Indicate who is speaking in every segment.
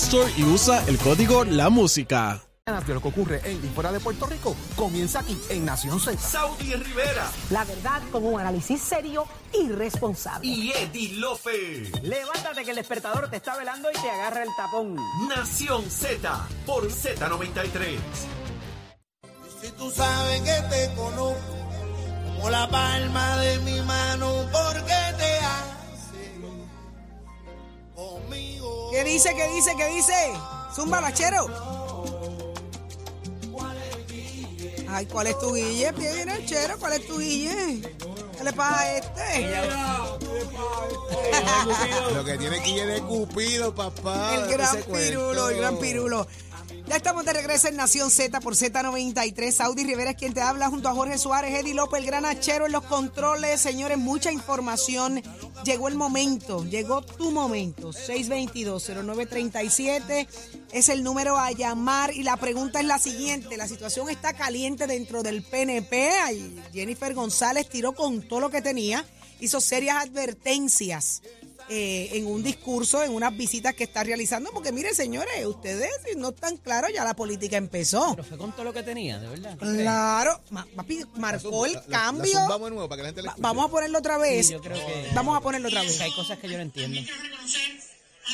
Speaker 1: Store y usa el código La Música.
Speaker 2: De lo que ocurre en y fuera de Puerto Rico comienza aquí en Nación Z.
Speaker 3: Saudi Rivera
Speaker 4: La verdad con un análisis serio y responsable.
Speaker 3: y Eddie Lofe.
Speaker 5: Levántate que el despertador te está velando y te agarra el tapón.
Speaker 3: Nación Z por Z93.
Speaker 6: Si tú sabes que te conozco como la palma de mi mano, ¿por qué te?
Speaker 7: ¿Qué dice, qué dice, qué dice? Zumba, lachero. Ay, ¿cuál es tu guille? Viene el chero, ¿cuál es tu guille? ¿Qué le pasa a este?
Speaker 8: Lo que tiene que ir de Cupido, papá.
Speaker 7: El gran pirulo, el gran pirulo. Ya estamos de regreso en Nación Z por Z93. Saudi Rivera es quien te habla junto a Jorge Suárez, Eddie López, el gran achero en los controles. Señores, mucha información. Llegó el momento, llegó tu momento. 622-0937 es el número a llamar. Y la pregunta es la siguiente: la situación está caliente dentro del PNP. Jennifer González tiró con todo lo que tenía, hizo serias advertencias eh, en un discurso, en unas visitas que está realizando, porque miren, señores, ustedes si no están claros, ya la política empezó.
Speaker 5: Pero fue con todo lo que tenía, de verdad.
Speaker 7: Claro, ma- papi, marcó el
Speaker 8: La- la-
Speaker 7: cambio.
Speaker 8: la de nuevo para que la gente escuche.
Speaker 7: Vamos a ponerlo otra vez.
Speaker 5: Sí, yo creo que-
Speaker 7: Vamos a ponerlo otra vez.
Speaker 5: hay cosas que yo no entiendo.
Speaker 9: A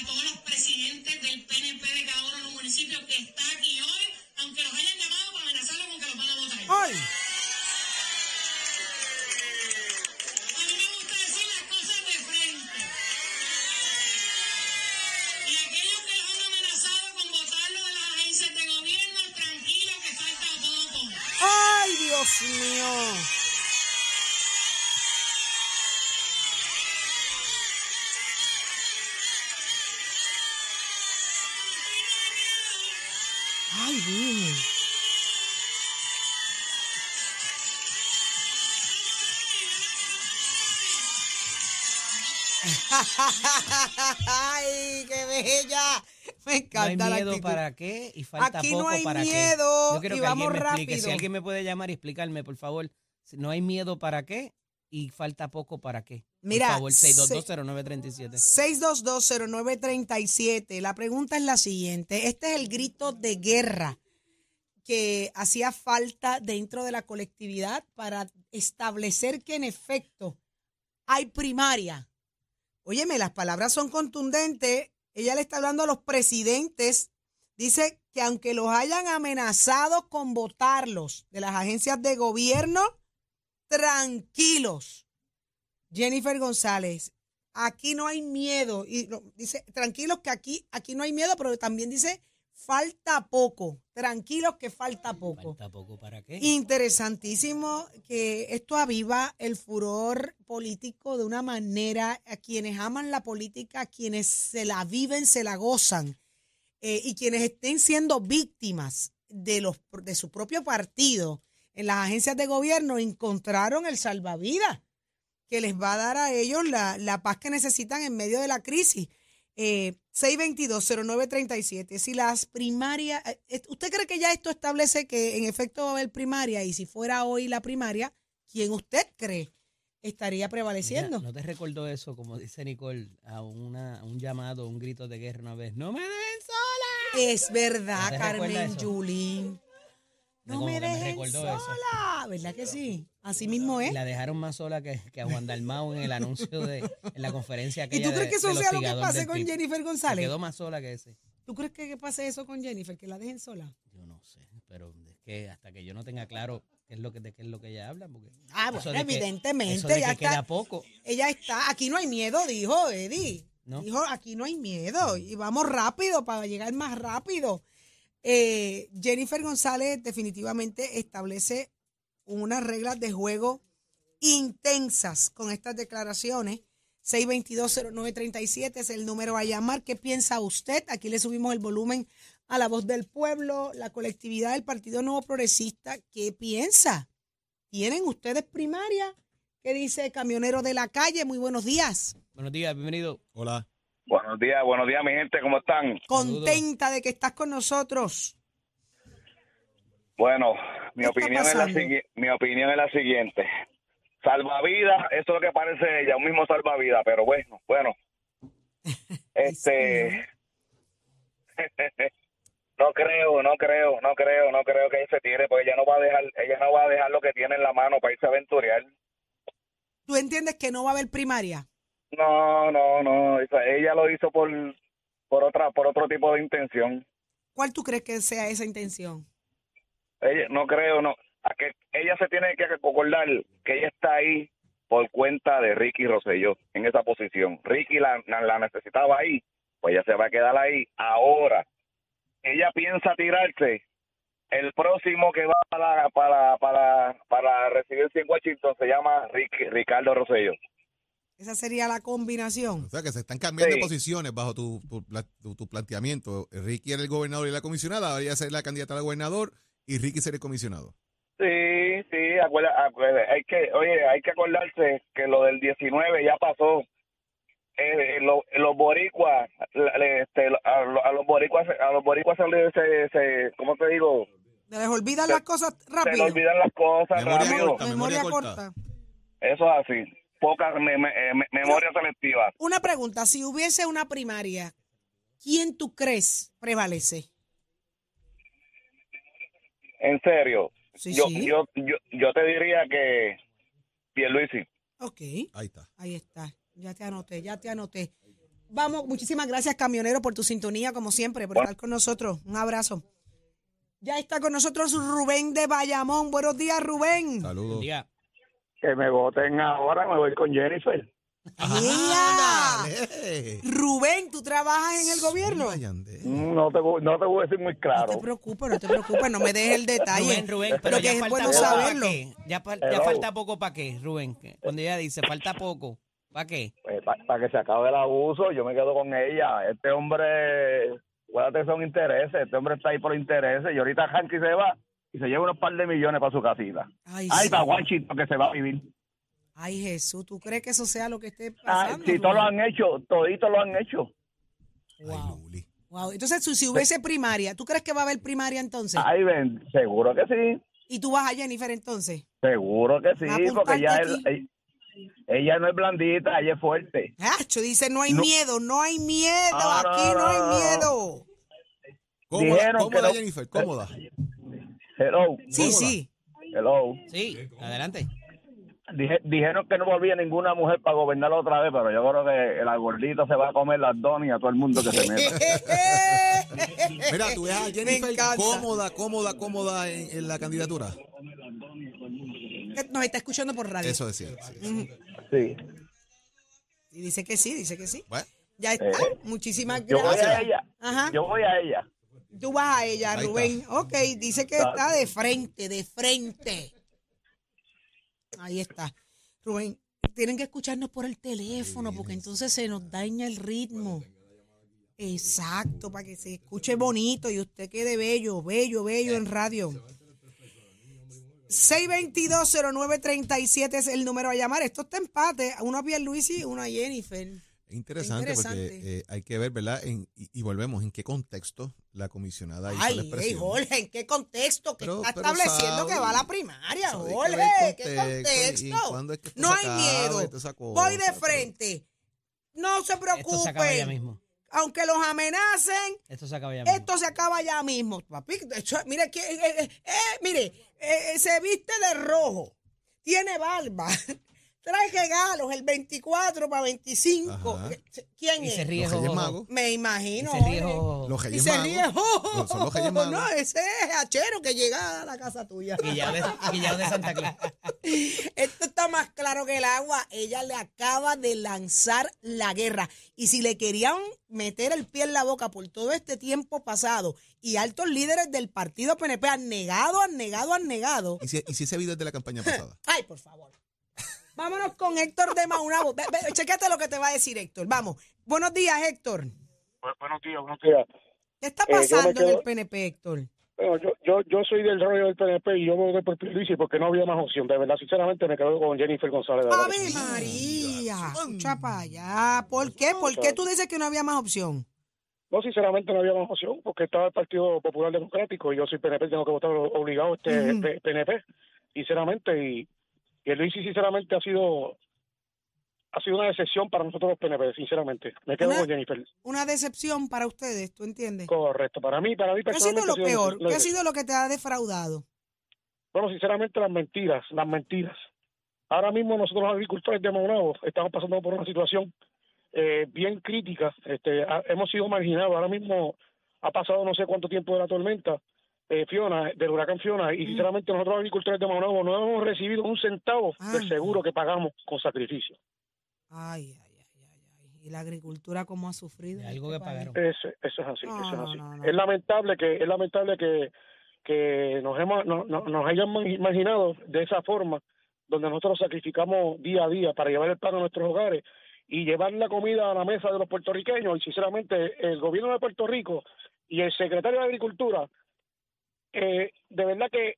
Speaker 9: todos los presidentes del PNP de cada uno de los municipios que está aquí hoy, aunque los hayan llamado para amenazarlos con que los van a votar.
Speaker 7: ¡Ay!
Speaker 9: A mí me gusta decir las cosas de frente. Y aquellos que los han amenazado con votarlo de las agencias de gobierno, tranquilos que falta poco.
Speaker 7: ¡Ay, Dios mío! ¡Ay, bien! ¡Ay, qué bella! Me
Speaker 5: No hay
Speaker 7: encanta la
Speaker 5: miedo
Speaker 7: actitud.
Speaker 5: para qué y falta
Speaker 7: Aquí
Speaker 5: poco
Speaker 7: no hay
Speaker 5: para
Speaker 7: miedo
Speaker 5: qué. Yo
Speaker 7: y
Speaker 5: que alguien
Speaker 7: vamos
Speaker 5: explique. Si
Speaker 7: rápido.
Speaker 5: alguien me puede llamar y explicarme, por favor. No hay miedo para qué y falta poco para qué.
Speaker 7: Mira,
Speaker 5: por favor,
Speaker 7: se-
Speaker 5: 6220937.
Speaker 7: 6220937. La pregunta es la siguiente. Este es el grito de guerra que hacía falta dentro de la colectividad para establecer que en efecto hay primaria. Óyeme, las palabras son contundentes. Ella le está hablando a los presidentes. Dice que aunque los hayan amenazado con votarlos de las agencias de gobierno, tranquilos. Jennifer González, aquí no hay miedo. Y dice, tranquilos que aquí, aquí no hay miedo, pero también dice, falta poco. Tranquilos que falta poco.
Speaker 5: Falta poco para qué.
Speaker 7: Interesantísimo que esto aviva el furor político de una manera a quienes aman la política, a quienes se la viven, se la gozan eh, y quienes estén siendo víctimas de los de su propio partido en las agencias de gobierno encontraron el salvavidas que les va a dar a ellos la, la paz que necesitan en medio de la crisis. Eh, 622-0937. Si las primarias, eh, ¿usted cree que ya esto establece que en efecto va a haber primaria? Y si fuera hoy la primaria, ¿quién usted cree estaría prevaleciendo?
Speaker 5: Mira, ¿No te recordó eso, como dice Nicole, a, una, a un llamado, un grito de guerra una vez? ¡No me dejen sola!
Speaker 7: Es verdad,
Speaker 5: ¿No te recuerda
Speaker 7: Carmen? Yulín. No me
Speaker 5: que me
Speaker 7: dejen
Speaker 5: eso.
Speaker 7: sola. ¿Verdad que sí? Así mismo es.
Speaker 5: La dejaron más sola que, que a Juan Dalmau en el anuncio de en la conferencia
Speaker 7: ¿Y
Speaker 5: aquella
Speaker 7: tú crees que eso sea lo que pase con. Jennifer
Speaker 5: Se
Speaker 7: González?
Speaker 5: quedó más sola que ese.
Speaker 7: ¿Tú crees que, que pase eso con Jennifer, que la dejen sola?
Speaker 5: Yo no sé, pero es que hasta que yo no tenga claro qué es lo que de qué es lo que ella habla, porque
Speaker 7: Ah, bueno,
Speaker 5: de que-
Speaker 7: evidentemente,
Speaker 5: eso de
Speaker 7: ya
Speaker 5: que
Speaker 7: está.
Speaker 5: queda poco.
Speaker 7: Ella está, aquí no hay miedo, dijo Eddie.
Speaker 5: ¿No?
Speaker 7: Dijo, aquí no hay miedo y vamos rápido para llegar más rápido. Eh, Jennifer González definitivamente establece unas reglas de juego intensas con estas declaraciones. 6220937 es el número a llamar. ¿Qué piensa usted? Aquí le subimos el volumen a la voz del pueblo, la colectividad del Partido Nuevo Progresista. ¿Qué piensa? ¿Tienen ustedes primaria? ¿Qué dice Camionero de la Calle? Muy buenos días.
Speaker 5: Buenos días, bienvenido.
Speaker 8: Hola.
Speaker 10: Buenos días, buenos días, mi gente, ¿cómo están?
Speaker 7: Contenta de que estás con nosotros.
Speaker 10: Bueno, mi
Speaker 7: ¿Qué está
Speaker 10: opinión es la mi opinión es la siguiente. Salvavidas, eso es lo que parece ella, un mismo salvavidas, pero bueno, bueno. Este No creo, no creo, no creo, no creo que ella se tire, porque ella no va a dejar, ella no va a dejar lo que tiene en la mano para irse a aventurear.
Speaker 7: ¿Tú entiendes que no va a haber primaria?
Speaker 10: No, no, no, ella lo hizo por por otra por otro tipo de intención.
Speaker 7: ¿Cuál tú crees que sea esa intención?
Speaker 10: Ella, no creo, no. A que ella se tiene que acordar que ella está ahí por cuenta de Ricky Rosselló en esa posición. Ricky la, necesitaba ahí, pues ella se va a quedar ahí. Ahora, ella piensa tirarse. El próximo que va para para para para recibirse en Washington se llama Ricky, Ricardo Rosselló.
Speaker 7: Esa sería la combinación.
Speaker 8: O sea, que se están cambiando
Speaker 10: Sí.
Speaker 8: de posiciones bajo tu, tu, pla- tu- tu planteamiento. Ricky era el gobernador y la comisionada, ahora ella ser la candidata al gobernador y Ricky ser el comisionado.
Speaker 10: Sí, sí, acuerda, acuerda, hay que, oye, hay que acordarse que lo del 19 ya pasó. Eh, lo- los boricuas, este, a, a los boricuas, a los boricuas se, les- se, se ¿cómo te digo?
Speaker 7: ¿Se les olvidan
Speaker 10: Se-
Speaker 7: las cosas
Speaker 10: Se
Speaker 7: rápido?
Speaker 10: le olvidan las cosas
Speaker 8: Memoria
Speaker 10: rápido.
Speaker 8: corta.
Speaker 7: Memoria
Speaker 8: memoria
Speaker 7: corta.
Speaker 10: Eso es así. Poca me- me- eh, me- memoria selectiva.
Speaker 7: Una pregunta, si hubiese una primaria, ¿quién tú crees prevalece?
Speaker 10: En serio.
Speaker 7: Sí,
Speaker 10: yo,
Speaker 7: sí.
Speaker 10: yo, yo, yo te diría que Pierluisi.
Speaker 7: Ok,
Speaker 8: Ahí está.
Speaker 7: ahí está. Ya te anoté, ya te anoté. Vamos, muchísimas gracias, camionero, por tu sintonía, como siempre, por
Speaker 10: Bueno.
Speaker 7: estar con nosotros. Un abrazo. Ya está con nosotros Rubén de Bayamón. Buenos días, Rubén.
Speaker 8: Saludos.
Speaker 5: Buen día.
Speaker 10: Que me voten ahora, me voy con Jennifer.
Speaker 8: Ah.
Speaker 7: Rubén, ¿tú trabajas en el gobierno?
Speaker 10: No te, voy- no te voy a decir muy
Speaker 7: No
Speaker 10: claro.
Speaker 7: te preocupes, no te preocupes, no me dejes el detalle.
Speaker 5: Rubén, Rubén, pero
Speaker 7: Lo que
Speaker 5: ya
Speaker 7: es
Speaker 5: falta
Speaker 7: bueno saberlo.
Speaker 5: Ya, falta poco para qué, Rubén. Cuando ella dice falta poco, ¿para qué?
Speaker 10: para Pues, que se acabe el abuso, yo me quedo con ella. Este hombre, acuérdate, son intereses. Este hombre está ahí por intereses. Y ahorita Hanky se va y se lleva unos par de millones para su casita.
Speaker 7: Ay,
Speaker 10: Ay,
Speaker 7: sí.
Speaker 10: para Washington que se va a vivir.
Speaker 7: Ay, Jesús, ¿tú crees que eso sea lo que esté
Speaker 10: Ah,
Speaker 7: pasando?
Speaker 10: si todos lo han hecho, toditos lo han hecho.
Speaker 7: Wow. Wow. Entonces, si, si hubiese primaria, ¿tú crees que va a haber primaria entonces?
Speaker 10: Ay, ven, seguro que sí.
Speaker 7: ¿Y tú vas a Jennifer entonces?
Speaker 10: Seguro que sí, porque ya él- ella, ella no es blandita, ella es fuerte.
Speaker 7: Hacho, dice, no hay
Speaker 10: No.
Speaker 7: miedo, no hay miedo,
Speaker 10: Ah, no,
Speaker 7: aquí no,
Speaker 10: no,
Speaker 7: hay miedo.
Speaker 8: Cómoda,
Speaker 10: Dijeron
Speaker 8: cómoda
Speaker 10: que no-
Speaker 8: Jennifer, cómoda.
Speaker 10: Hello,
Speaker 7: Sí, sí.
Speaker 10: hello.
Speaker 5: Sí, adelante.
Speaker 10: Dije- dijeron que no volvía ninguna mujer para gobernar otra vez, pero yo creo que el gordito se va a comer las donas y a todo el mundo que se meta.
Speaker 8: Mira, tú ves a Jennifer cómoda, cómoda, cómoda en, en la candidatura.
Speaker 7: Nos está escuchando por radio.
Speaker 8: Eso decía. sí, sí.
Speaker 7: Y dice que sí, dice que sí.
Speaker 8: Bueno,
Speaker 7: Ya está.
Speaker 10: Eh,
Speaker 7: Muchísimas
Speaker 10: Yo voy a
Speaker 7: gracias.
Speaker 10: ella.
Speaker 7: Ajá.
Speaker 10: Yo voy a ella.
Speaker 7: Tú vas a ella,
Speaker 8: Ahí
Speaker 7: Rubén. Ok, dice que está de frente, de frente. Ahí está. Rubén, tienen que escucharnos por el teléfono porque entonces se nos daña el ritmo. Exacto, para que se escuche bonito y usted quede bello, bello, bello en radio. 622-0937 es el número a llamar. Esto está empate. Uno a Pierluisi y uno a Jennifer.
Speaker 8: Es interesante,
Speaker 7: Interesante.
Speaker 8: porque eh, hay que ver, ¿verdad? En- y, y volvemos, ¿en qué contexto la comisionada hizo la
Speaker 7: Ay,
Speaker 8: expresión?
Speaker 7: ey, Jorge, ¿en qué contexto? Que
Speaker 8: Pero-
Speaker 7: está
Speaker 8: pero
Speaker 7: estableciendo
Speaker 8: sabe,
Speaker 7: que va a la primaria, Jorge. ¿Qué
Speaker 8: contexto es que
Speaker 7: no hay
Speaker 8: acaba
Speaker 7: miedo. Voy de
Speaker 8: pero-
Speaker 7: frente. No se
Speaker 5: Esto se acaba ya
Speaker 7: preocupen.
Speaker 5: mismo.
Speaker 7: aunque los amenacen,
Speaker 5: Esto se acaba ya. mismo.
Speaker 7: esto se acaba ya mismo. Papi, eso- mire, que, eh, eh, eh, mire, eh, eh, se viste de rojo, tiene barba, trae regalos el 24 para 25.
Speaker 8: Ajá.
Speaker 7: ¿Quién
Speaker 5: Y
Speaker 7: es?
Speaker 5: se ríe.
Speaker 8: Los Reyes. Magos.
Speaker 7: Me imagino.
Speaker 5: Y se ríe.
Speaker 8: Los
Speaker 7: Y
Speaker 8: Reyes
Speaker 7: se
Speaker 8: Magos.
Speaker 7: ríe.
Speaker 8: No, son los Reyes Magos.
Speaker 7: No, ese es hachero que llega a la casa tuya.
Speaker 5: Guillao de, de Santa Claus.
Speaker 7: Esto está más claro que el agua. Ella le acaba de lanzar la guerra. Y si le querían meter el pie en la boca por todo este tiempo pasado y altos líderes del partido PNP han negado, han negado, han negado.
Speaker 8: ¿Y si, y si ese video es de la campaña pasada?
Speaker 7: Ay, por favor. Vámonos con Héctor de Maunabo. Ve, ve, Chécate lo que te va a decir Héctor. Vamos. Buenos días, Héctor.
Speaker 11: buenos días, buenos días.
Speaker 7: ¿Qué está
Speaker 11: Eh, yo me
Speaker 7: pasando en
Speaker 11: quedo-
Speaker 7: el PNP, Héctor?
Speaker 11: Bueno, yo, yo, yo soy del rollo del PNP y yo voté por Pierluisi porque no había más opción. De verdad, sinceramente me quedo con Jennifer González. de verdad.
Speaker 7: Ave María. Escucha para allá. ¿Por qué? ¿Por qué tú dices que no había más opción?
Speaker 11: No, sinceramente no había más opción porque estaba el Partido Popular Democrático y yo soy PNP, tengo que votar obligado este
Speaker 7: Ujú.
Speaker 11: P- PNP, sinceramente. Y Pierluisi, sinceramente, ha sido ha sido una decepción para nosotros los PNP, sinceramente. Me quedo
Speaker 7: Una-
Speaker 11: con Jennifer.
Speaker 7: Una decepción para ustedes, ¿tú entiendes?
Speaker 11: Correcto. Para mí, para mí
Speaker 7: ¿Qué ha sido
Speaker 11: personalmente.
Speaker 7: lo peor?
Speaker 11: lo-
Speaker 7: ¿Qué ha sido lo que te ha defraudado?
Speaker 11: Bueno, sinceramente, las mentiras, las mentiras. Ahora mismo nosotros los agricultores de Maunabo estamos pasando por una situación eh, bien crítica. Este, ha- hemos sido marginados. Ahora mismo ha pasado no sé cuánto tiempo de la tormenta eh, Fiona, del huracán Fiona, y sinceramente nosotros agricultores de Maunabo no hemos recibido un centavo del
Speaker 7: Ah.
Speaker 11: seguro que pagamos con sacrificio.
Speaker 7: Ay, ay, ay, ay, ay. ¿Y la agricultura cómo ha sufrido? en
Speaker 5: algo
Speaker 7: este
Speaker 5: que
Speaker 7: país?
Speaker 5: pagaron.
Speaker 11: Eso, eso es así,
Speaker 7: No,
Speaker 11: eso es
Speaker 7: no,
Speaker 11: así.
Speaker 7: no, no.
Speaker 11: Es lamentable que es lamentable que, que nos hemos no- no- nos hayan ma- imaginado de esa forma, donde nosotros sacrificamos día a día para llevar el pan a nuestros hogares y llevar la comida a la mesa de los puertorriqueños. Y sinceramente, el gobierno de Puerto Rico y el secretario de Agricultura, eh, de verdad que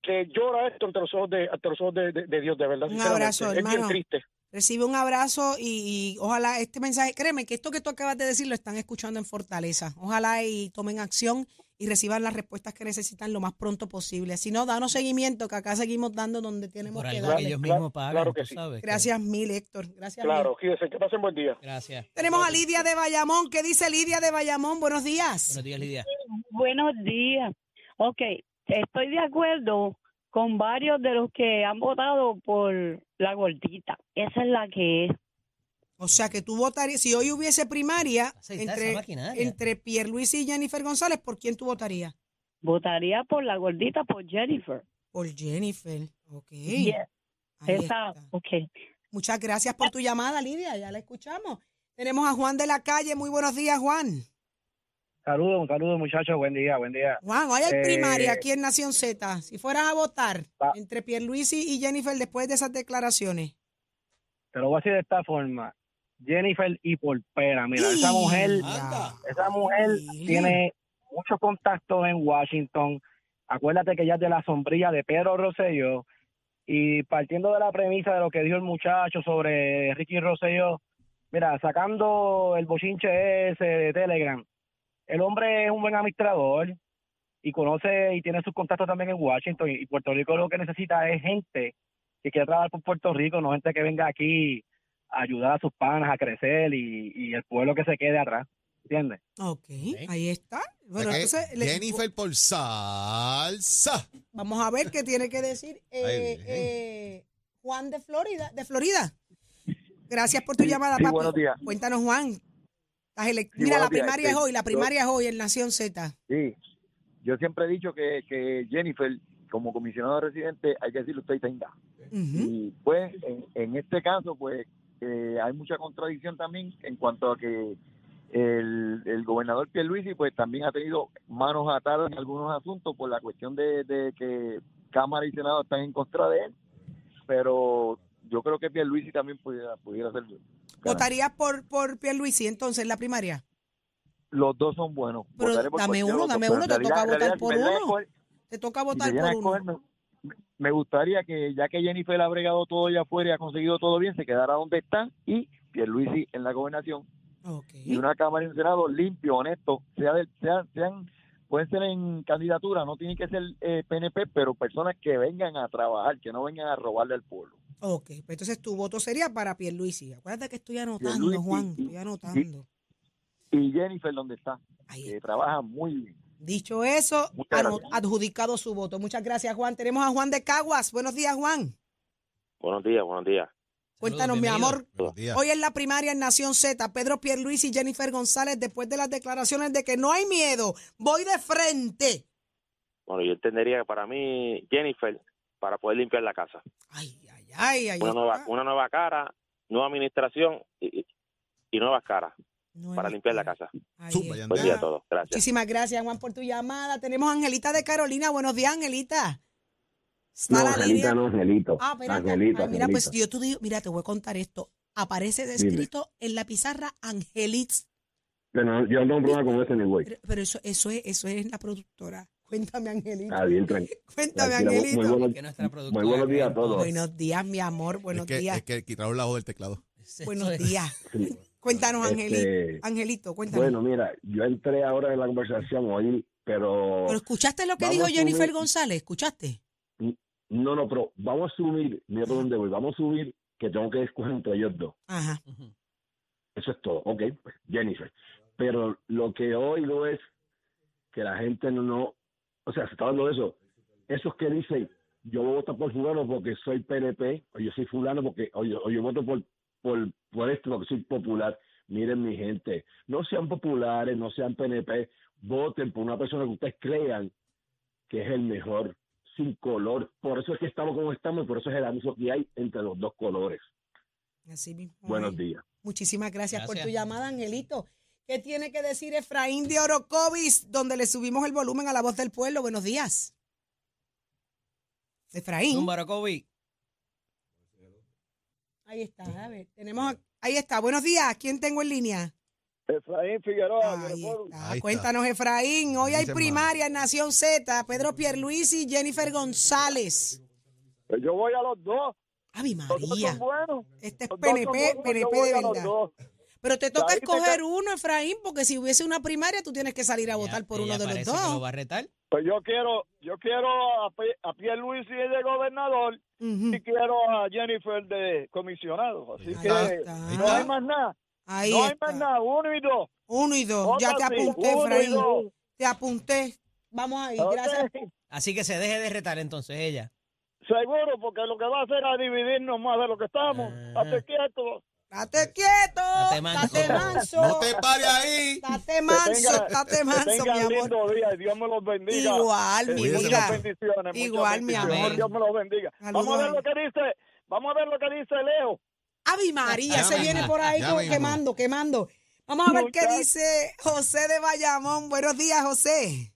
Speaker 11: que llora esto ante los ojos de ante los ojos de, de- de Dios, de verdad.
Speaker 7: Un abrazo,
Speaker 11: es bien triste.
Speaker 7: Recibe un abrazo y, y ojalá este mensaje, créeme que esto que tú acabas de decir lo están escuchando en Fortaleza. Ojalá y tomen acción y reciban las respuestas que necesitan lo más pronto posible. Si no, danos seguimiento, que acá seguimos dando donde tenemos
Speaker 5: Por
Speaker 7: que
Speaker 5: ellos
Speaker 11: Claro,
Speaker 5: mismos pagan,
Speaker 11: claro que sí.
Speaker 5: sabes.
Speaker 7: Gracias mil, Héctor. Gracias
Speaker 11: Claro,
Speaker 7: mil.
Speaker 11: fíjense, que pasen buen día.
Speaker 5: Gracias.
Speaker 7: Tenemos a Lidia de Bayamón. ¿Qué dice Lidia de Bayamón? Buenos días.
Speaker 5: Buenos días, Lidia.
Speaker 12: Buenos días. Ok, estoy de acuerdo con varios de los que han votado por la gordita. Esa es la que es.
Speaker 7: O sea que tú votarías, si hoy hubiese primaria
Speaker 5: esa
Speaker 7: entre, entre Pierluisi y Jennifer González, ¿por quién tú votarías?
Speaker 12: Votaría por la gordita, por Jennifer.
Speaker 7: Por Jennifer. Ok.
Speaker 12: Yes.
Speaker 7: Ahí
Speaker 12: Esa,
Speaker 7: está.
Speaker 12: ok.
Speaker 7: Muchas gracias por tu llamada, Lidia. Ya la escuchamos. Tenemos a Juan de la calle. Muy buenos días, Juan.
Speaker 13: Saludos, un saludo muchachos, buen día, buen día.
Speaker 7: Juan, hoy hay
Speaker 13: Eh,
Speaker 7: primaria aquí en Nación Z. Si fueras a votar
Speaker 13: Va.
Speaker 7: entre Pierluisi y Jennifer después de esas declaraciones.
Speaker 13: Te lo voy a decir de esta forma. Jennifer y por pera, mira, esa mujer, esa mujer tiene muchos contactos en Washington. Acuérdate que ella es de la sombrilla de Pedro Rosselló. Y partiendo de la premisa de lo que dijo el muchacho sobre Ricky Rosselló, mira, sacando el bochinche ese de Telegram, el hombre es un buen administrador y conoce y tiene sus contactos también en Washington. Y Puerto Rico lo que necesita es gente que quiera trabajar por Puerto Rico, no gente que venga aquí a ayudar a sus panas a crecer y, y el pueblo que se quede atrás. ¿Entiendes?
Speaker 7: Ok, ahí está. Bueno,
Speaker 8: Ok,
Speaker 7: entonces le-
Speaker 8: Jennifer por salsa.
Speaker 7: vamos a ver qué tiene que decir eh, eh, Juan de Florida. De Florida. Gracias por tu llamada,
Speaker 14: sí,
Speaker 7: papi.
Speaker 14: buenos días.
Speaker 7: Cuéntanos, Juan.
Speaker 14: Sí,
Speaker 7: Mira, la primaria es
Speaker 14: Este,
Speaker 7: hoy, la
Speaker 14: yo-
Speaker 7: primaria es hoy en Nación Z.
Speaker 14: Sí, yo siempre he dicho que, que Jennifer, como comisionado residente, hay que decirle usted tenga. Y pues, en, en este caso, pues, eh, hay mucha contradicción también en cuanto a que el, el gobernador Pierluisi, pues, también ha tenido manos atadas en algunos asuntos por la cuestión de, de que Cámara y Senado están en contra de él, pero yo creo que Pierluisi también pudiera, pudiera ser
Speaker 7: ¿Votarías por, por Pierluisi entonces en la primaria?
Speaker 14: los dos son buenos.
Speaker 7: Pero
Speaker 14: Votaré por
Speaker 7: dame uno, dame uno, te
Speaker 14: realidad-
Speaker 7: toca votar
Speaker 14: realidad,
Speaker 7: por uno.
Speaker 14: escoger-
Speaker 7: Te toca votar por uno.
Speaker 14: me, me gustaría que ya que Jennifer ha bregado todo allá afuera y ha conseguido todo bien, se quedara donde está y Pierluisi en la gobernación y una Cámara y un Senado limpio, honesto, sea del- sean, sean pueden ser en candidatura, no tienen que ser eh, PNP, pero personas que vengan a trabajar, que no vengan a robarle al pueblo.
Speaker 7: Ok, pues entonces tu voto sería para Pierluisi. Acuérdate que estoy anotando,
Speaker 14: Pierluisi
Speaker 7: Juan,
Speaker 14: y-
Speaker 7: estoy anotando.
Speaker 14: y Jennifer donde está, que trabaja muy bien.
Speaker 7: Dicho eso, adjudicado su voto. Muchas gracias, Juan. Tenemos a Juan de Caguas. Buenos días, Juan.
Speaker 15: Buenos días, buenos días.
Speaker 7: Cuéntanos, mi amor.
Speaker 15: días.
Speaker 7: Hoy en la primaria en Nación Z, Pedro Pierluisi y Jennifer González, después de las declaraciones de que no hay miedo, voy de frente.
Speaker 15: Bueno, yo entendería que para mí, Jennifer, para poder limpiar la casa.
Speaker 7: Ay, ay,
Speaker 15: una, nueva, una nueva cara, nueva administración y, y- nuevas caras para limpiar la casa. Buen día a todos. Gracias.
Speaker 7: Muchísimas gracias, Juan, por tu llamada. Tenemos a Angelita de Carolina. Buenos días, Angelita.
Speaker 16: No, Angelita, no, Angelito.
Speaker 7: Ah, espérate. Ay, mira, pues yo te digo, mira, te voy a contar esto. Aparece
Speaker 16: Dime.
Speaker 7: descrito en la pizarra Angelitz,
Speaker 16: Pero yo no tengo problema con ese ni güey.
Speaker 7: pero, pero eso, eso es, eso es la productora. Cuéntame, Angelito.
Speaker 16: Está bien, tranquilo.
Speaker 7: Cuéntame, Angelito.
Speaker 16: Muy, buenos, muy buenos días a todos.
Speaker 7: Buenos días, mi amor. Buenos
Speaker 8: es que,
Speaker 7: días.
Speaker 8: Es que quitaron la voz del teclado.
Speaker 7: Buenos días. Cuéntanos,
Speaker 16: Este,
Speaker 7: Angelito. Angelito, cuéntanos.
Speaker 16: Bueno, mira, yo entré ahora en la conversación hoy, pero...
Speaker 7: pero escuchaste lo que dijo Jennifer
Speaker 16: asumir-
Speaker 7: González, ¿escuchaste?
Speaker 16: No, no, pero vamos a subir, mira por dónde voy, vamos a subir que tengo que escoger entre ellos dos.
Speaker 7: Ajá.
Speaker 16: Eso es todo. Ok, pues Jennifer. Pero lo que oigo es que la gente no, no o sea, se está hablando de eso. Esos que dicen, yo votar por fulano porque soy PNP, o yo soy fulano porque, o yo, o yo voto por, por, por esto porque soy popular. Miren mi gente, no sean populares, no sean PNP, voten por una persona que ustedes crean que es el mejor, sin color. Por eso es que estamos como estamos y por eso es el abuso que hay entre los dos colores.
Speaker 7: Así mismo.
Speaker 16: Buenos días.
Speaker 7: Muchísimas gracias, por tu llamada, Angelito. ¿Qué tiene que decir Efraín de Orocovis, donde le subimos el volumen a la voz del pueblo? Buenos días. Efraín.
Speaker 5: COVID.
Speaker 7: Ahí está, a ver, tenemos, a- ahí está. Buenos días, ¿quién tengo en línea?
Speaker 17: Efraín Figueroa.
Speaker 7: Ahí está.
Speaker 17: Ahí
Speaker 7: Cuéntanos, Efraín. Hoy hay primaria en Nación Z. Pedro Pierluisi y Jennifer González.
Speaker 17: Pues yo voy a los dos.
Speaker 7: Ave
Speaker 17: Los dos
Speaker 7: María.
Speaker 17: son buenos.
Speaker 7: Este es
Speaker 17: Los
Speaker 7: PNP, PNP
Speaker 17: voy
Speaker 7: de
Speaker 17: a los
Speaker 7: verdad.
Speaker 17: Dos.
Speaker 7: Pero te toca
Speaker 17: te
Speaker 7: escoger uno, Efraín, porque si hubiese una primaria, tú tienes que salir a votar por uno de los
Speaker 5: que lo
Speaker 7: dos.
Speaker 5: va a retar.
Speaker 17: Pues yo quiero, yo quiero a, a Pierluisi de gobernador y quiero a Jennifer de comisionado. Así que no hay más nada.
Speaker 7: Ahí
Speaker 17: no hay
Speaker 7: está.
Speaker 17: más nada. Uno y dos.
Speaker 7: Uno y dos. Ya te
Speaker 17: así,
Speaker 7: apunté, Efraín.
Speaker 17: dos.
Speaker 7: Te apunté. Vamos ahí, gracias.
Speaker 5: Así que se deje de retar entonces ella.
Speaker 17: Seguro, porque lo que va a hacer es dividirnos más de lo que estamos. Hazte quieto.
Speaker 7: Date quieto.
Speaker 5: Date manso.
Speaker 7: Date manso.
Speaker 17: No te pares ahí.
Speaker 7: Date manso. Date manso, mi amor.
Speaker 17: lindo día Dios me los bendiga.
Speaker 7: Igual, mi vida.
Speaker 17: bendiciones,
Speaker 7: Igual, mi amor.
Speaker 17: Dios me los bendiga.
Speaker 7: Saludos
Speaker 17: Vamos a ver lo que dice, vamos a ver lo que dice Leo.
Speaker 7: Avi María, se viene por ahí
Speaker 17: ya
Speaker 7: con- quemando, quemando. Vamos a ver qué dice José de Bayamón. Buenos días, José.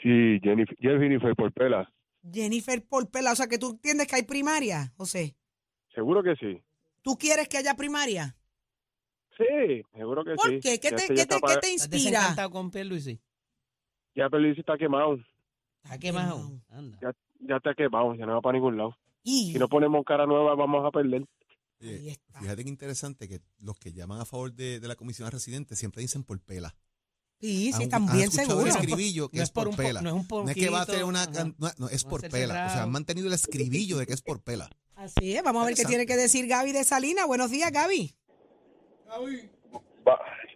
Speaker 18: Sí, Jennifer, Jennifer Porpela.
Speaker 7: Jennifer Porpela, o sea que tú entiendes que hay primaria, José.
Speaker 18: Seguro que sí.
Speaker 7: ¿Tú quieres que haya primaria?
Speaker 18: Sí, seguro que
Speaker 7: ¿Por
Speaker 18: sí.
Speaker 7: qué? ¿Qué
Speaker 18: Ya
Speaker 7: te,
Speaker 18: este
Speaker 7: qué te-
Speaker 18: está
Speaker 7: qué te
Speaker 5: ¿Estás
Speaker 7: inspira?
Speaker 5: desencantado con Pierluisi?
Speaker 18: Ya Pierluisi está quemado.
Speaker 5: Está quemado. Anda.
Speaker 18: Ya, ya está quemado, ya no va para ningún lado.
Speaker 7: Y-
Speaker 18: Si no ponemos cara nueva, vamos a perder.
Speaker 8: Oye, fíjate que interesante que los que llaman a favor de, de la comisión residente siempre dicen por pela.
Speaker 7: Sí, sí,
Speaker 8: Han-
Speaker 7: están
Speaker 8: han
Speaker 7: bien
Speaker 8: escuchado
Speaker 7: seguros.
Speaker 8: el escribillo que
Speaker 5: No
Speaker 8: es
Speaker 5: es por
Speaker 8: por
Speaker 5: un po-
Speaker 8: pela.
Speaker 5: no es un
Speaker 8: es que va a una...
Speaker 5: ajá.
Speaker 8: can- No, no, es
Speaker 5: Va a
Speaker 8: por
Speaker 5: ser
Speaker 8: pela. O sea,
Speaker 5: cerrado.
Speaker 8: han mantenido el escribillo de que es por pela.
Speaker 7: Así es, vamos a ver qué tiene que decir Gaby de Salina. Buenos días, Gaby.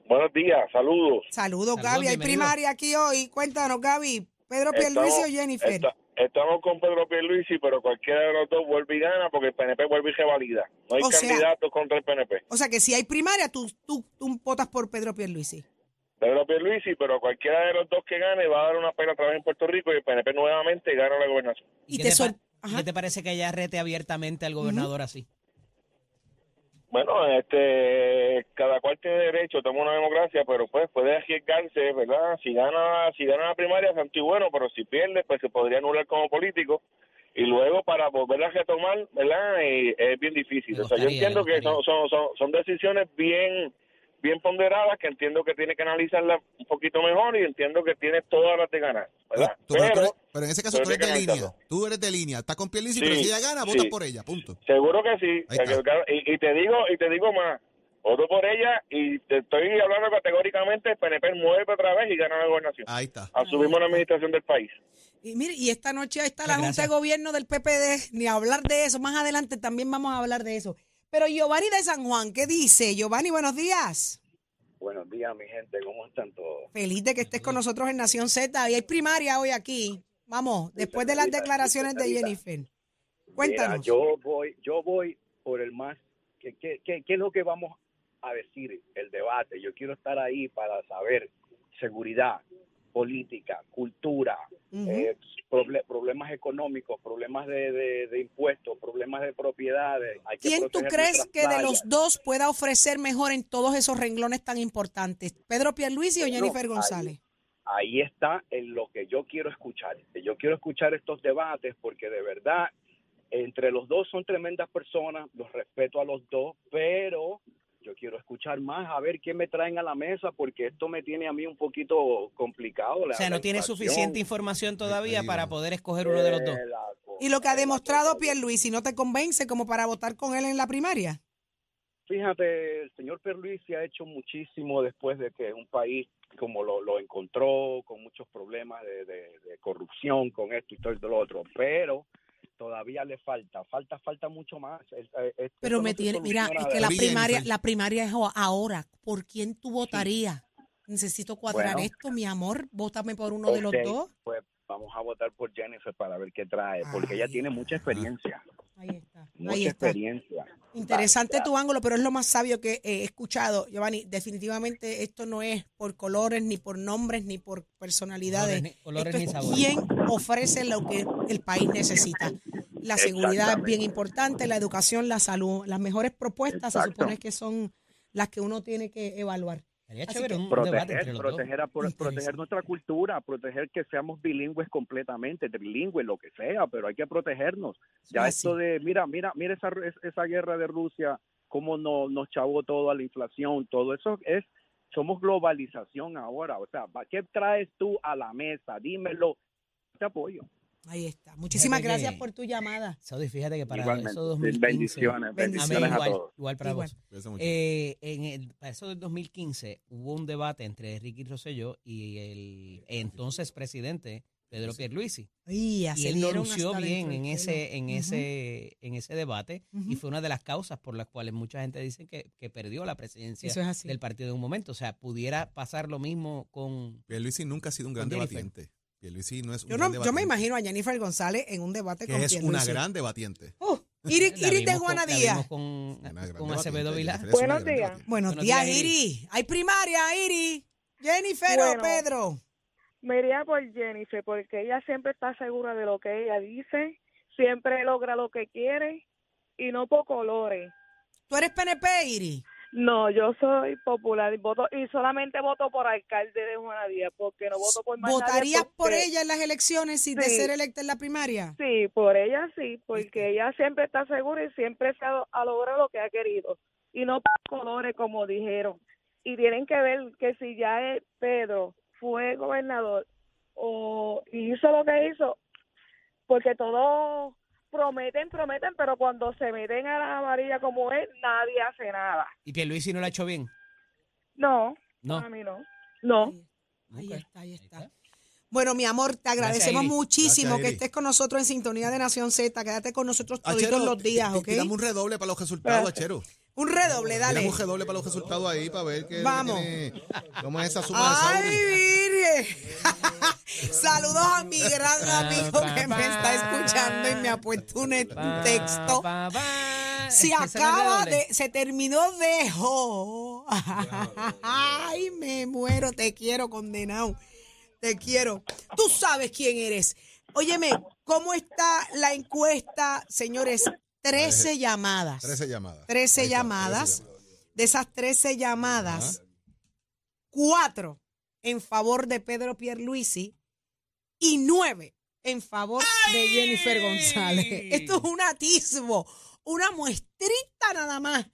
Speaker 19: Buenos días, saludos.
Speaker 7: Saludos,
Speaker 19: Saludos,
Speaker 7: Gaby. Hay
Speaker 19: bienvenido.
Speaker 7: primaria aquí hoy. Cuéntanos, Gaby. ¿Pedro Pierluisi o Jennifer?
Speaker 19: esta- estamos con Pedro Pierluisi, pero cualquiera de los dos vuelve y gana porque el PNP vuelve y revalida. No hay
Speaker 7: O sea-
Speaker 19: candidatos contra el PNP.
Speaker 7: O sea que si hay primaria, tú, tú, tú votas por Pedro Pierluisi.
Speaker 19: Pedro Pierluisi, pero cualquiera de los dos que gane va a dar una pena otra vez en Puerto Rico y el PNP nuevamente gana la gobernación.
Speaker 5: ¿Y qué, te pa- qué te parece que ella rete abiertamente al gobernador así?
Speaker 19: Bueno, este, cada cual tiene derecho, en una democracia, pero pues puede arriesgarse, ¿verdad? Si gana, si gana la primaria, y bueno, pero si pierde, pues se podría anular como político y luego para volver a retomar, ¿verdad? Y es bien difícil. O sea, yo entiendo que son, son, son, son decisiones bien bien ponderadas que entiendo que tiene que analizarlas un poquito mejor y entiendo que tiene todas las de ganar, ¿verdad?
Speaker 8: Tú- pero, tú
Speaker 19: Pero,
Speaker 8: eres- pero en ese caso
Speaker 19: pero
Speaker 8: tú eres de línea. Tú eres de línea. Estás con Pierluisi,
Speaker 19: Sí,
Speaker 8: pero si ella gana,
Speaker 19: sí.
Speaker 8: votas por ella. Punto.
Speaker 19: Seguro que sí. Y, y te digo y te digo más. Voto por ella y te estoy hablando categóricamente, el PNP mueve otra vez y gana la gobernación.
Speaker 8: Ahí está.
Speaker 19: Asumimos la administración del país.
Speaker 7: Y mire, y esta noche está la Junta de Gobierno del PPD, ni hablar de eso. Más adelante también vamos a hablar de eso. Pero Giovanni de San Juan, ¿qué dice? Giovanni, buenos días.
Speaker 20: Buenos días, mi gente, ¿cómo están todos?
Speaker 7: Feliz de que estés con nosotros en Nación Z. Y hay primaria hoy aquí. Vamos, después de las declaraciones de Jennifer. Cuéntanos.
Speaker 20: Mira, yo voy, yo voy por el más. ¿Qué, qué, qué, qué es lo que vamos a decir? El debate. Yo quiero estar ahí para saber seguridad, política, cultura, eh, proble- problemas económicos, problemas de, de- de impuestos, problemas de propiedades. Hay que
Speaker 7: ¿Quién tú crees que de los dos pueda ofrecer mejor en todos esos renglones tan importantes? ¿Pedro Pierluisi o Jennifer González?
Speaker 20: ahí está en lo que yo quiero escuchar. Yo quiero escuchar estos debates porque de verdad entre los dos son tremendas personas, los respeto a los dos, pero yo quiero escuchar más a ver qué me traen a la mesa porque esto me tiene a mí un poquito complicado.
Speaker 5: O sea, no tiene suficiente información todavía para poder escoger uno de los dos.
Speaker 7: Y lo que ha demostrado Pierluisi no te convence como para votar con él en la primaria.
Speaker 20: Fíjate, el señor Perluisi ha hecho muchísimo después de que un país como lo, lo encontró con muchos problemas de, de- de corrupción, con esto y todo lo otro, pero todavía le falta, falta, falta mucho más. Eh, esto
Speaker 7: Pero me tiene, mira, es que la primaria, la primaria es ahora. ¿Por quién tú votarías? Necesito cuadrar
Speaker 20: Bueno.
Speaker 7: esto, mi amor. Vótame por uno de los dos.
Speaker 20: Pues vamos a votar por Jennifer para ver qué trae, porque ella tiene mucha experiencia.
Speaker 7: Ahí está.
Speaker 20: Mucha
Speaker 7: Ahí está.
Speaker 20: experiencia.
Speaker 7: Interesante
Speaker 20: Basta.
Speaker 7: tu ángulo, pero es lo más sabio que he escuchado, Giovanni. Definitivamente esto no es por colores, ni por nombres, ni por personalidades.
Speaker 5: Colores ni- colores
Speaker 7: Esto es
Speaker 5: sabores.
Speaker 7: quién ofrece lo que el país necesita. La seguridad es bien importante, la educación, la salud. Las mejores propuestas se supone que son las que uno tiene que evaluar.
Speaker 5: Sería chévere debate
Speaker 20: proteger,
Speaker 5: entre los dos.
Speaker 20: proteger, a- pro- proteger nuestra cultura, proteger que seamos bilingües completamente, trilingües, lo que sea, pero hay que protegernos. Ya
Speaker 7: Así.
Speaker 20: esto de, mira, mira, mira esa, esa guerra de Rusia, cómo no, nos chavó todo a la inflación, todo eso es, somos globalización ahora, o sea, ¿va- ¿qué traes tú a la mesa? Dímelo, te apoyo.
Speaker 7: Ahí está. Muchísimas
Speaker 5: Fíjate
Speaker 7: gracias
Speaker 5: que-
Speaker 7: por tu llamada.
Speaker 5: Saudi, fíjate que para
Speaker 20: Igualmente.
Speaker 5: eso 2015.
Speaker 20: Bendiciones, bendiciones
Speaker 5: Amén,
Speaker 20: a
Speaker 5: igual,
Speaker 20: todos.
Speaker 5: igual para
Speaker 7: Igual.
Speaker 5: vos. Eh, en el, para eso del 2015 hubo un debate entre Ricky Rosselló y el entonces presidente Pedro Pierluisi.
Speaker 7: Y,
Speaker 5: Y él no lució bien en ese, en ese, en ese debate y fue una de las causas por las cuales mucha gente dice que, que perdió la presidencia
Speaker 7: es
Speaker 5: del partido en un momento. O sea, pudiera pasar lo mismo con
Speaker 8: Pierluisi nunca ha sido un gran debatiente. Pierluisi no es un
Speaker 7: Yo,
Speaker 8: gran
Speaker 7: me imagino a Jennifer González en un debate con
Speaker 8: que es una
Speaker 7: Pierluisi.
Speaker 8: gran debatiente.
Speaker 7: Uh, Iris, de
Speaker 5: con-
Speaker 7: Juana Díaz.
Speaker 5: con,
Speaker 8: Una
Speaker 5: con. Acevedo Vilá.
Speaker 8: Una
Speaker 12: Buenos días.
Speaker 7: Buenos días,
Speaker 5: días,
Speaker 7: Iris. Hay primaria, Iris. Jennifer o. Pedro.
Speaker 12: Me iría por Jennifer porque ella siempre está segura de lo que ella dice, siempre logra lo que quiere y no por colores.
Speaker 7: ¿Tú eres PNP, Iris?
Speaker 12: No, yo soy popular y voto y solamente voto por alcalde de Juana Díaz porque no voto por más
Speaker 7: ¿Votarías por ella en las elecciones si de
Speaker 12: Sí.
Speaker 7: ser electa en la primaria?
Speaker 12: Sí, por ella sí, porque ella siempre está segura y siempre se ha, ha logrado lo que ha querido y no por colores como dijeron. Y tienen que ver que si ya Pedro fue gobernador o hizo lo que hizo, porque todos prometen, prometen, pero cuando se meten a la amarilla como él, nadie hace nada.
Speaker 5: ¿Y Pierluisi no lo ha hecho bien?
Speaker 12: No,
Speaker 5: No.
Speaker 12: a mí no. No.
Speaker 7: Ahí está, ahí está. Bueno, mi amor, te agradecemos muchísimo
Speaker 8: Gracias,
Speaker 7: que estés con nosotros en Sintonía de Nación Z. Quédate con nosotros todos los días, ¿ok?
Speaker 8: Tiramos un redoble para los resultados, Achero.
Speaker 7: Un redoble, dale.
Speaker 8: Un redoble para los resultados ahí para ver qué
Speaker 7: Vamos.
Speaker 8: cómo es esa suma de
Speaker 7: ¡Ay. Virgen! Saludos a mi gran amigo que me está escuchando y me ha puesto un texto. Se acaba de, se terminó de jo. Ay, me muero, te quiero, condenado. Te quiero. Tú sabes quién eres. Óyeme, ¿cómo está la encuesta, señores? 13 llamadas.
Speaker 8: 13 llamadas.
Speaker 7: 13
Speaker 8: Ahí está,
Speaker 7: llamadas. De esas 13 llamadas, cuatro en favor de Pedro Pierluisi y nueve en favor de Jennifer González. Esto es un atisbo, una muestrita nada más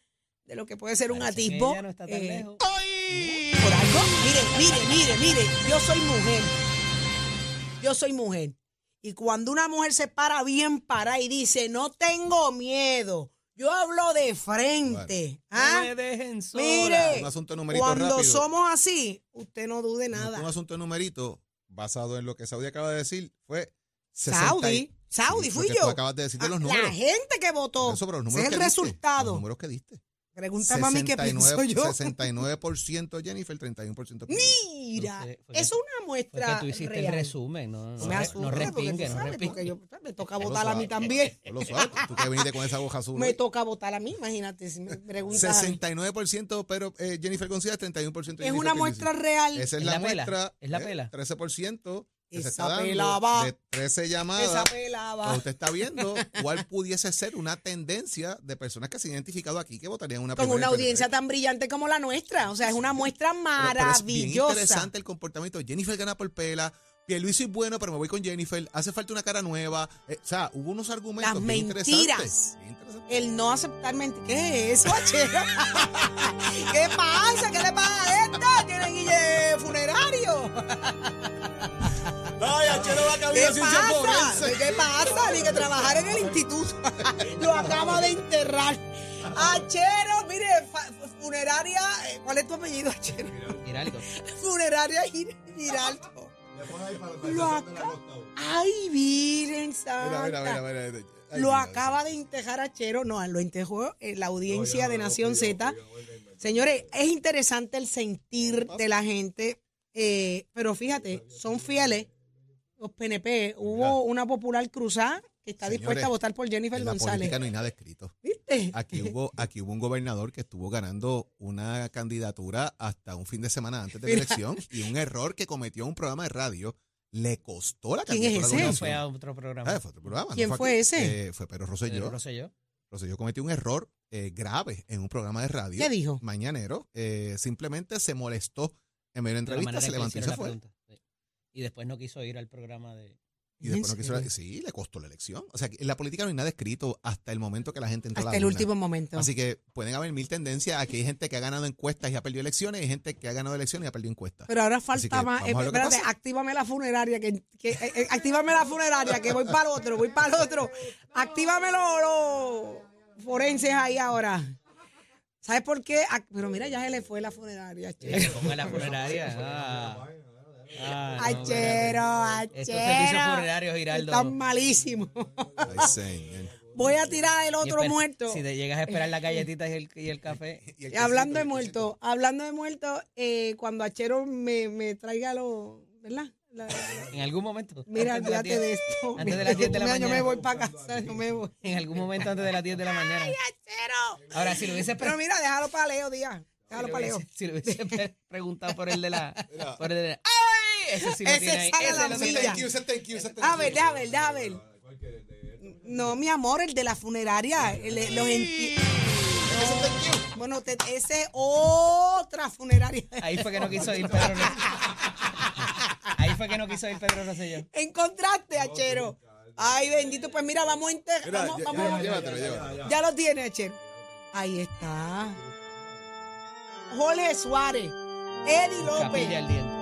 Speaker 7: de lo que puede ser un
Speaker 5: Parece
Speaker 7: atisbo.
Speaker 5: ella no está tan
Speaker 7: eh,
Speaker 5: lejos.
Speaker 7: por algo. Mire, mire, mire, mire, yo soy mujer. Yo soy mujer. Y cuando una mujer se para bien para y dice, no tengo miedo, yo hablo de frente. ¿ah?
Speaker 5: No me dejen sola.
Speaker 7: Mire,
Speaker 8: Un asunto de numerito
Speaker 7: cuando
Speaker 8: rápido.
Speaker 7: somos así, usted no dude nada.
Speaker 8: Un asunto de numerito basado en lo que Saudi acaba de decir fue 60
Speaker 7: Saudi, Saudi, fui yo.
Speaker 8: acabas de decir de los
Speaker 7: Ah,
Speaker 8: números.
Speaker 7: La gente que votó.
Speaker 8: Eso, pero los
Speaker 7: Ese
Speaker 8: números
Speaker 7: es el
Speaker 8: que diste,
Speaker 7: resultado.
Speaker 8: Los números que diste.
Speaker 7: Pregúntame a mí qué pienso yo.
Speaker 8: 69% Jennifer, 31% Pierluisi.
Speaker 7: Mira,
Speaker 5: Fue fue
Speaker 7: es una muestra
Speaker 5: Fue que tú hiciste
Speaker 7: real.
Speaker 5: el resumen, no, no,
Speaker 7: me asusta,
Speaker 5: no respingue, no respingue.
Speaker 7: yo- me toca votar a mí también.
Speaker 8: Tú lo sabes, tú que viniste con esa hoja azul.
Speaker 7: Me toca votar a mí, imagínate, si me preguntas. a mí.
Speaker 8: 69% pero eh, Jennifer González, 31%
Speaker 7: Es
Speaker 8: Jennifer
Speaker 7: una
Speaker 8: Pierluisi.
Speaker 7: muestra real.
Speaker 8: Esa es,
Speaker 5: Es
Speaker 8: la, muestra.
Speaker 5: es la
Speaker 8: eh,
Speaker 5: pela.
Speaker 8: 13% que se
Speaker 7: Esa
Speaker 8: está dando de 13 llamadas. Usted está viendo cuál pudiese ser una tendencia de personas que se han identificado aquí que votarían una
Speaker 7: Con una
Speaker 8: PNP.
Speaker 7: audiencia tan brillante como la nuestra. O sea, es una muestra
Speaker 8: Pero- pero es bien
Speaker 7: maravillosa.
Speaker 8: interesante el comportamiento. Jennifer gana por pela. Pierluisi es bueno, pero me voy con Jennifer. Hace falta una cara nueva. Eh, o sea, hubo unos argumentos
Speaker 7: Las
Speaker 8: bien
Speaker 7: mentiras.
Speaker 8: interesantes. Bien interesantes.
Speaker 7: El no aceptar mentiras. ¿Qué es eso? ¿Qué pasa? ¿Qué le pasa a esta? ¿Tiene guille funerario?
Speaker 8: Ay, Achero va a
Speaker 7: ¿Qué
Speaker 8: cambiar ciencia
Speaker 7: pasa?
Speaker 8: forense.
Speaker 7: ¿Qué pasa? Ni que trabajar en el instituto. Lo acaba de enterrar. Achero, mire, funeraria. eh, ¿Cuál es tu apellido, Achero?
Speaker 5: Giraldo.
Speaker 7: Funeraria Gir- Giraldo. Lo acaba. Ay, Virgen Santa.
Speaker 8: Mira, mira, mira, mira. Ay,
Speaker 7: lo
Speaker 8: mira,
Speaker 7: acaba de entejar a Chero, no, lo entejó en la audiencia de Nación Z. Señores, es interesante el sentir de la gente, eh, pero fíjate, son fieles los PNP. Hubo una popular cruzada que está
Speaker 8: Señores,
Speaker 7: dispuesta a votar por Jennifer
Speaker 8: En la
Speaker 7: González.
Speaker 8: política no hay nada escrito.
Speaker 7: ¿Viste?
Speaker 8: Aquí hubo, aquí hubo un gobernador que estuvo ganando una candidatura hasta un fin de semana antes de la elección y un error que cometió en un programa de radio le costó la
Speaker 7: ¿Quién es
Speaker 8: candidatura. a la
Speaker 7: ese?
Speaker 5: Fue a otro programa.
Speaker 8: Ah, fue otro programa. no
Speaker 7: ¿Quién fue ese?
Speaker 8: Eh, fue Pedro Rosselló.
Speaker 5: Pedro Rosselló.
Speaker 8: Rosselló cometió un error eh, grave en un programa de radio.
Speaker 7: ¿Qué dijo?
Speaker 8: Mañanero. Eh, simplemente se molestó en medio de
Speaker 5: la
Speaker 8: entrevista, se levantó y se fue.
Speaker 5: pregunta. Y después no quiso ir al programa de...
Speaker 8: Y después no
Speaker 7: ¿En
Speaker 8: quiso la-
Speaker 7: serio?
Speaker 8: sí, le costó la elección. O sea, que en la política no hay nada escrito hasta el momento que la gente entró a
Speaker 7: Hasta
Speaker 8: la
Speaker 7: el
Speaker 8: urna.
Speaker 7: último momento.
Speaker 8: Así que pueden haber mil tendencias. Aquí hay gente que ha ganado encuestas y ha perdido elecciones, y hay gente que ha ganado elecciones y ha perdido encuestas.
Speaker 7: Pero ahora falta
Speaker 8: que
Speaker 7: más.
Speaker 8: a lo que
Speaker 7: espérate, actívame la funeraria. Que, que- eh, eh, actívame la funeraria, que voy para el otro, voy para el otro. Actívame los, los forenses ahí ahora. ¿Sabes por qué? Pero mira, ya se le fue la funeraria.
Speaker 5: Ponga la funeraria. Ah. Ah, no,
Speaker 7: Achero.
Speaker 5: Estos servicios
Speaker 7: achero.
Speaker 5: funerarios, Giraldo.
Speaker 7: Están malísimos.
Speaker 8: Ay, señor.
Speaker 7: Voy a tirar el otro
Speaker 5: esper-
Speaker 7: muerto.
Speaker 5: Si te llegas a esperar las galletitas y el, y el café.
Speaker 8: Y el
Speaker 7: Y hablando de muerto, hablando de muerto, eh, cuando Achero me, me traiga los. ¿Verdad? La-
Speaker 5: En algún momento.
Speaker 7: mira,
Speaker 5: antes de las
Speaker 7: olvídate
Speaker 5: 10
Speaker 7: de esto.
Speaker 5: Antes de las 10 de la mañana.
Speaker 7: Yo me voy para casa, yo me voy.
Speaker 5: En algún momento antes de las 10 de la mañana.
Speaker 7: Achero.
Speaker 5: Ahora, si lo hubiese
Speaker 7: Pero mira, déjalo para Leo, Díaz. Déjalo
Speaker 5: si
Speaker 7: para
Speaker 5: le
Speaker 7: Leo.
Speaker 5: hubiese, si le hubiese pre- preguntado por el de la. Por el de la- ¡Ay! Ese sí lo
Speaker 7: Ese
Speaker 5: tiene ahí.
Speaker 7: sale a
Speaker 5: Ese
Speaker 7: la milla.
Speaker 8: Thank you, ese thank you,
Speaker 7: A ver, déjame ver, déjame ver. No, mi amor, el de la funeraria. el- los enti- No, Bueno, te- ese es otra funeraria.
Speaker 5: Ahí fue que no quiso ir Pedro Rosselló. Ahí fue que no quiso ir Pedro Rosselló.
Speaker 7: Encontraste, Achero. Ay, bendito. Pues mira, vamos a inter-
Speaker 8: Mira,
Speaker 7: vamos, vamos-
Speaker 8: llévatelo, llévatelo.
Speaker 7: Ya lo tiene, Achero. Ahí está. Jorge Suárez. Eddie López.
Speaker 5: Capilla al diente.